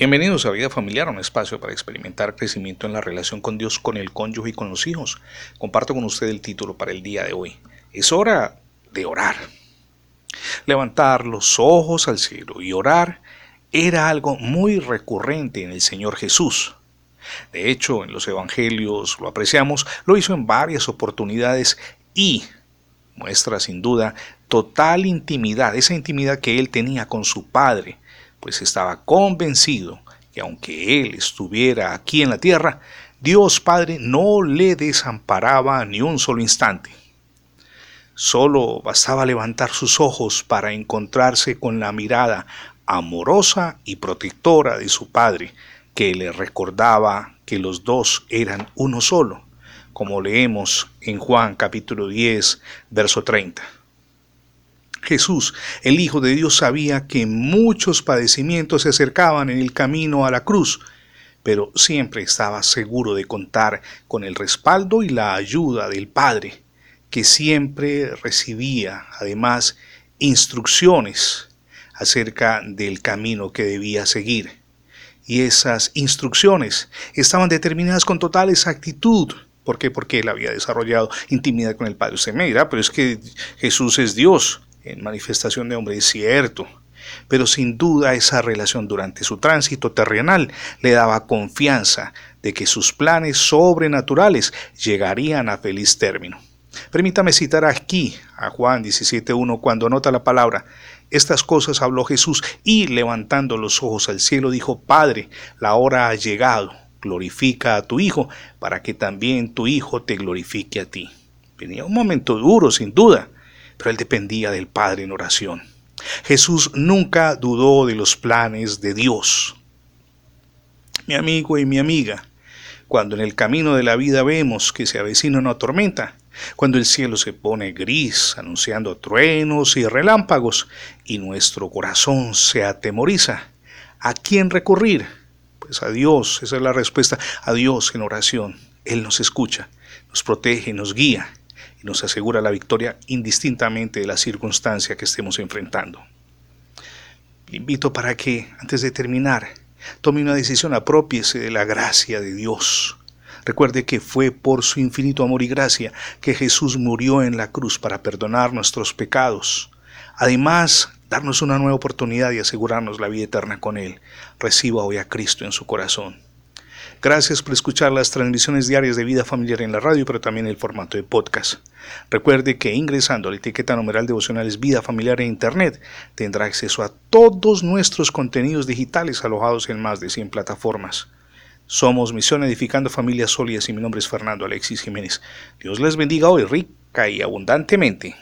Bienvenidos a Vida Familiar, un espacio para experimentar crecimiento en la relación con Dios, con el cónyuge y con los hijos. Comparto con usted el título para el día de hoy. Es hora de orar. Levantar los ojos al cielo y orar era algo muy recurrente en el Señor Jesús. De hecho, en los Evangelios lo apreciamos, lo hizo en varias oportunidades y muestra sin duda total intimidad, esa intimidad que él tenía con su Padre, pues estaba convencido que aunque él estuviera aquí en la tierra, Dios Padre no le desamparaba ni un solo instante. Solo bastaba levantar sus ojos para encontrarse con la mirada amorosa y protectora de su Padre, que le recordaba que los dos eran uno solo, como leemos en Juan capítulo 10, verso 30. Jesús, el Hijo de Dios, sabía que muchos padecimientos se acercaban en el camino a la cruz, pero siempre estaba seguro de contar con el respaldo y la ayuda del Padre, que siempre recibía, además, instrucciones acerca del camino que debía seguir. Y esas instrucciones estaban determinadas con total exactitud. ¿Por qué? Porque él había desarrollado intimidad con el Padre. Usted me dirá, pero es que Jesús es Dios en manifestación de hombre, es cierto, pero sin duda esa relación durante su tránsito terrenal le daba confianza de que sus planes sobrenaturales llegarían a feliz término. Permítame citar aquí a Juan 17.1 cuando nota la palabra, estas cosas habló Jesús y levantando los ojos al cielo dijo, Padre, la hora ha llegado, glorifica a tu Hijo para que también tu Hijo te glorifique a ti. Venía un momento duro, sin duda, pero él dependía del Padre en oración. Jesús nunca dudó de los planes de Dios. Mi amigo y mi amiga, cuando en el camino de la vida vemos que se avecina una tormenta, cuando el cielo se pone gris, anunciando truenos y relámpagos, y nuestro corazón se atemoriza, ¿a quién recurrir? Pues a Dios, esa es la respuesta, a Dios en oración. Él nos escucha, nos protege, nos guía y nos asegura la victoria indistintamente de la circunstancia que estemos enfrentando. Invito para que, antes de terminar, tome una decisión, apropiese de la gracia de Dios. Recuerde que fue por su infinito amor y gracia que Jesús murió en la cruz para perdonar nuestros pecados. Además, darnos una nueva oportunidad y asegurarnos la vida eterna con Él. Reciba hoy a Cristo en su corazón. Gracias por escuchar las transmisiones diarias de vida familiar en la radio, pero también el formato de podcast. Recuerde que ingresando a la etiqueta numeral devocionales Vida Familiar en Internet tendrá acceso a todos nuestros contenidos digitales alojados en más de 100 plataformas. Somos Misión Edificando Familias Sólidas y mi nombre es Fernando Alexis Jiménez. Dios les bendiga hoy rica y abundantemente.